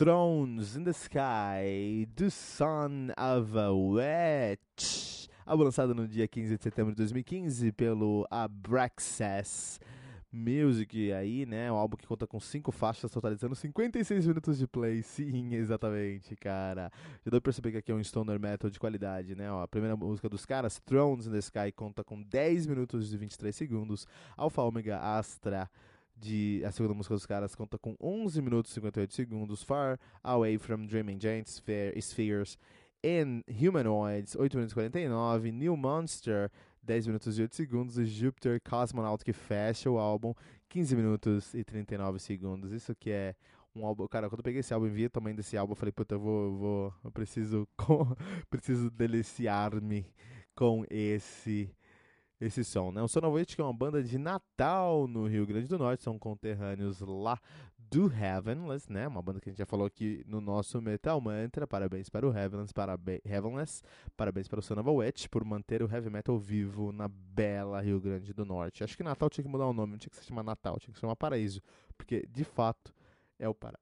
Thrones in the Sky, do Son of a Witch. Lançado no dia 15 de setembro de 2015 pelo Abraxas Music aí, né? Um álbum que conta com cinco faixas, totalizando 56 minutos de play. Sim, exatamente, cara. Já deu pra perceber que aqui é um stoner metal de qualidade, né? Ó, a primeira música dos caras, Thrones in the Sky, conta com 10 minutos e 23 segundos. Alpha Omega Astra de a segunda música dos caras conta com 11 minutos e 58 segundos. Far Away from Dreaming Giants Spheres and Humanoids, 8 minutos e 49. New Monster, 10 minutos e 8 segundos. E Jupiter Cosmonaut, que fecha o álbum, 15 minutos e 39 segundos. Isso que é um álbum. Cara, quando eu peguei esse álbum e vi o tamanho desse álbum, eu falei, puta, eu vou. vou eu preciso. preciso deliciar-me com esse esse som, né? O Sonovoid, que é uma banda de Natal no Rio Grande do Norte, são conterrâneos lá do Heavenless, né? Uma banda que a gente já falou aqui no nosso Metal Mantra. Parabéns para o Heavenless, parabéns, Heavenless, parabéns para o Sonovoid por manter o heavy metal vivo na bela Rio Grande do Norte. Acho que Natal tinha que mudar o nome, não tinha que se chamar Natal, tinha que se chamar Paraíso, porque de fato é o para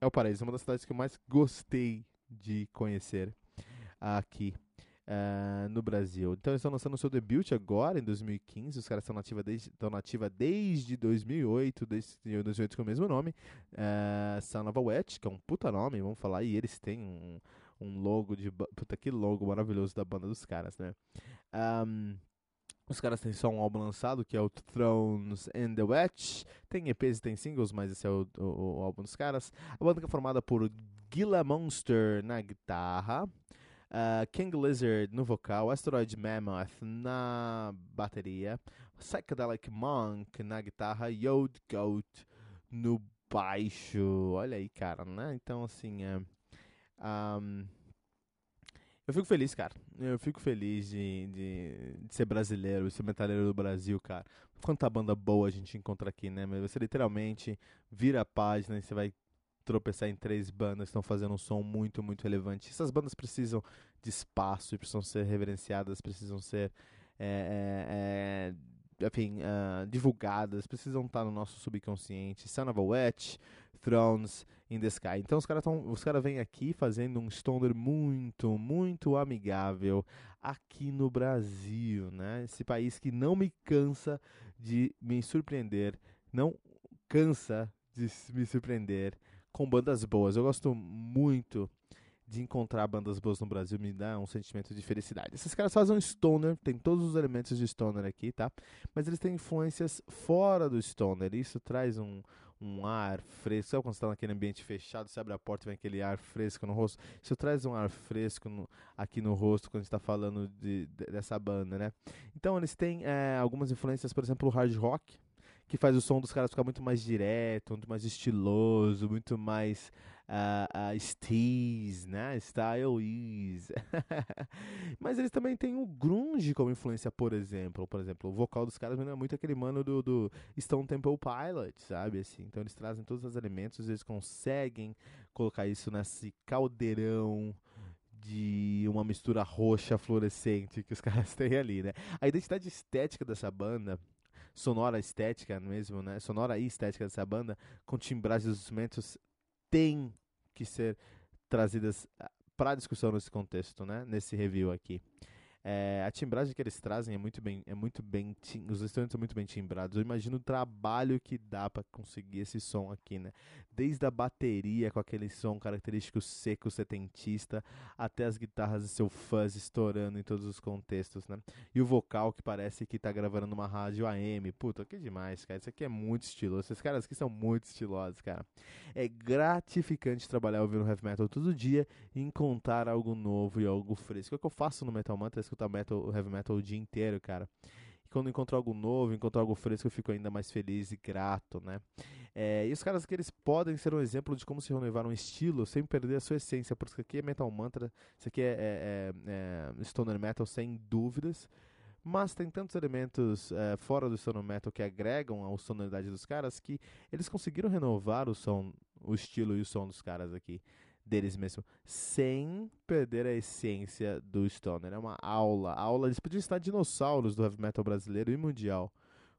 é o Paraíso, uma das cidades que eu mais gostei de conhecer aqui uh, no Brasil. Então eles estão lançando o seu debut agora, em 2015. Os caras estão nativa desde, estão nativa desde 2008, desde 2008 com o mesmo nome. Uh, Son of a Witch, que é um puta nome, vamos falar. E eles têm um, um logo de... Puta, que logo maravilhoso da banda dos caras, né? Um, os caras têm só um álbum lançado, que é o Thrones and the Witch. Tem EPs e tem singles, mas esse é o, o, o álbum dos caras. A banda que é formada por Gila Monster na guitarra, Uh, King Lizard no vocal, Asteroid Mammoth na bateria, Psychedelic Monk na guitarra, Yod Goat no baixo. Olha aí, cara, né? Então, assim, é, um, eu fico feliz, cara. Eu fico feliz de, de, de ser brasileiro, de ser metaleiro do Brasil, cara. Quanta banda boa a gente encontra aqui, né? Mas você literalmente vira a página e você vai tropeçar em três bandas que estão fazendo um som muito, muito relevante. Essas bandas precisam de espaço e precisam ser reverenciadas, precisam ser é, é, é, enfim, uh, divulgadas, precisam estar no nosso subconsciente. Son of a Thrones in the Sky. Então os caras os cara vêm aqui fazendo um stoner muito, muito amigável aqui no Brasil, né? Esse país que não me cansa de me surpreender, não cansa de me surpreender com bandas boas. Eu gosto muito de encontrar bandas boas no Brasil, me dá um sentimento de felicidade. Esses caras fazem um stoner, tem todos os elementos de stoner aqui, tá? Mas eles têm influências fora do stoner. Isso traz um, um ar fresco. Sabe quando você tá naquele ambiente fechado, você abre a porta e vem aquele ar fresco no rosto? Isso traz um ar fresco no, aqui no rosto quando a gente tá falando de, de, dessa banda, né? Então eles têm é, algumas influências, por exemplo, o hard rock, que faz o som dos caras ficar muito mais direto, muito mais estiloso, muito mais uh, uh, steez, né? Style is. Mas eles também têm o grunge como influência, por exemplo. Por exemplo, o vocal dos caras é muito aquele mano do, do Stone Temple Pilot, sabe? Assim, então eles trazem todos os elementos, eles conseguem colocar isso nesse caldeirão de uma mistura roxa fluorescente que os caras têm ali, né? A identidade estética dessa banda sonora estética mesmo, né? Sonora e estética dessa banda, com timbragens dos instrumentos, tem que ser trazidas ah, para discussão nesse contexto, né? Nesse review aqui. É, a timbragem que eles trazem é muito bem, é muito bem, os instrumentos são muito bem timbrados. Eu imagino o trabalho que dá para conseguir esse som aqui, né? Desde a bateria com aquele som característico seco setentista, até as guitarras e seu fuzz estourando em todos os contextos, né? E o vocal que parece que tá gravando numa rádio AM. Puta, que demais, cara. Isso aqui é muito estiloso. Esses caras aqui são muito estilosos, cara. É gratificante trabalhar ouvindo heavy metal todo dia e encontrar algo novo e algo fresco. É o que eu faço no Metal Mantra escutar metal, heavy metal o dia inteiro, cara. E quando encontro algo novo, encontro algo fresco, eu fico ainda mais feliz e grato, né? É, e os caras que eles podem ser um exemplo de como se renovar um estilo sem perder a sua essência, porque isso aqui é metal mantra, isso aqui é, é, é, é stoner metal sem dúvidas, mas tem tantos elementos é, fora do stoner metal que agregam a sonoridade dos caras que eles conseguiram renovar o som, o estilo e o som dos caras aqui deles mesmo, sem perder a essência do Stoner. É uma aula, aula. Eles podiam estar dinossauros do heavy metal brasileiro e mundial.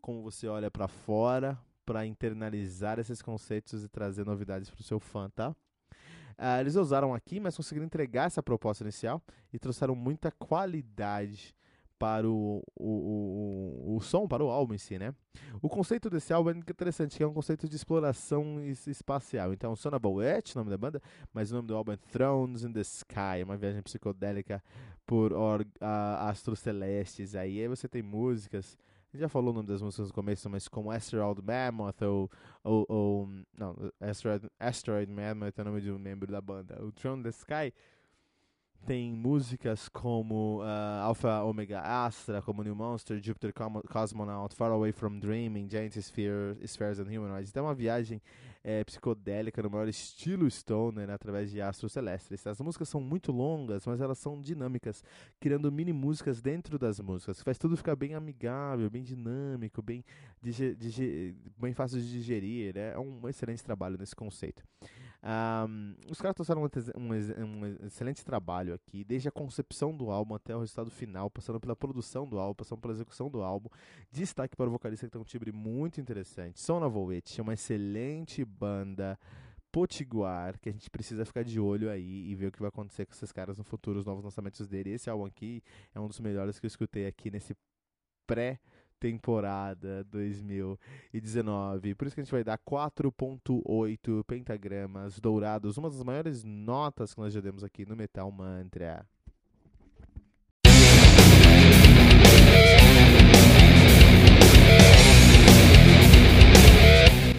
Como você olha para fora para internalizar esses conceitos e trazer novidades para o seu fã, tá? Uh, eles usaram aqui, mas conseguiram entregar essa proposta inicial e trouxeram muita qualidade para o, o, o, o, som, para o álbum em si, né? O conceito desse álbum é interessante, que é um conceito de exploração espacial. Então, Sonable Etch, nome da banda, mas o nome do álbum é Thrones in the Sky, uma viagem psicodélica por or, uh, astros celestes. Aí, aí você tem músicas, já falou o nome das músicas no começo, mas como Asteroid Mammoth ou, ou, ou não, Asteroid, Asteroid Mammoth é o nome de um membro da banda. O Throne in the Sky tem músicas como uh, Alpha Omega Astra, como New Monster, Jupiter Cosmonaut, Far Away from Dreaming, Giant Sphere, Spheres and Humanoids. Então é uma viagem é, psicodélica no maior estilo stoner né, através de astros celestes. As músicas são muito longas, mas elas são dinâmicas, criando mini músicas dentro das músicas. Faz tudo ficar bem amigável, bem dinâmico, bem, bem fácil de digerir. Né? É um excelente trabalho nesse conceito. Um, os caras trouxeram um, um, um, excelente trabalho aqui, desde a concepção do álbum até o resultado final, passando pela produção do álbum, passando pela execução do álbum. Destaque para o vocalista que tem um timbre muito interessante. Son of Witch é uma excelente banda potiguar que a gente precisa ficar de olho aí e ver o que vai acontecer com esses caras no futuro, os novos lançamentos dele. Esse álbum aqui é um dos melhores que eu escutei aqui nesse pré temporada 2019. Por isso que a gente vai dar 4.8 pentagramas dourados, uma das maiores notas que nós já demos aqui no Metal Mantra.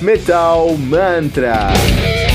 Metal Mantra.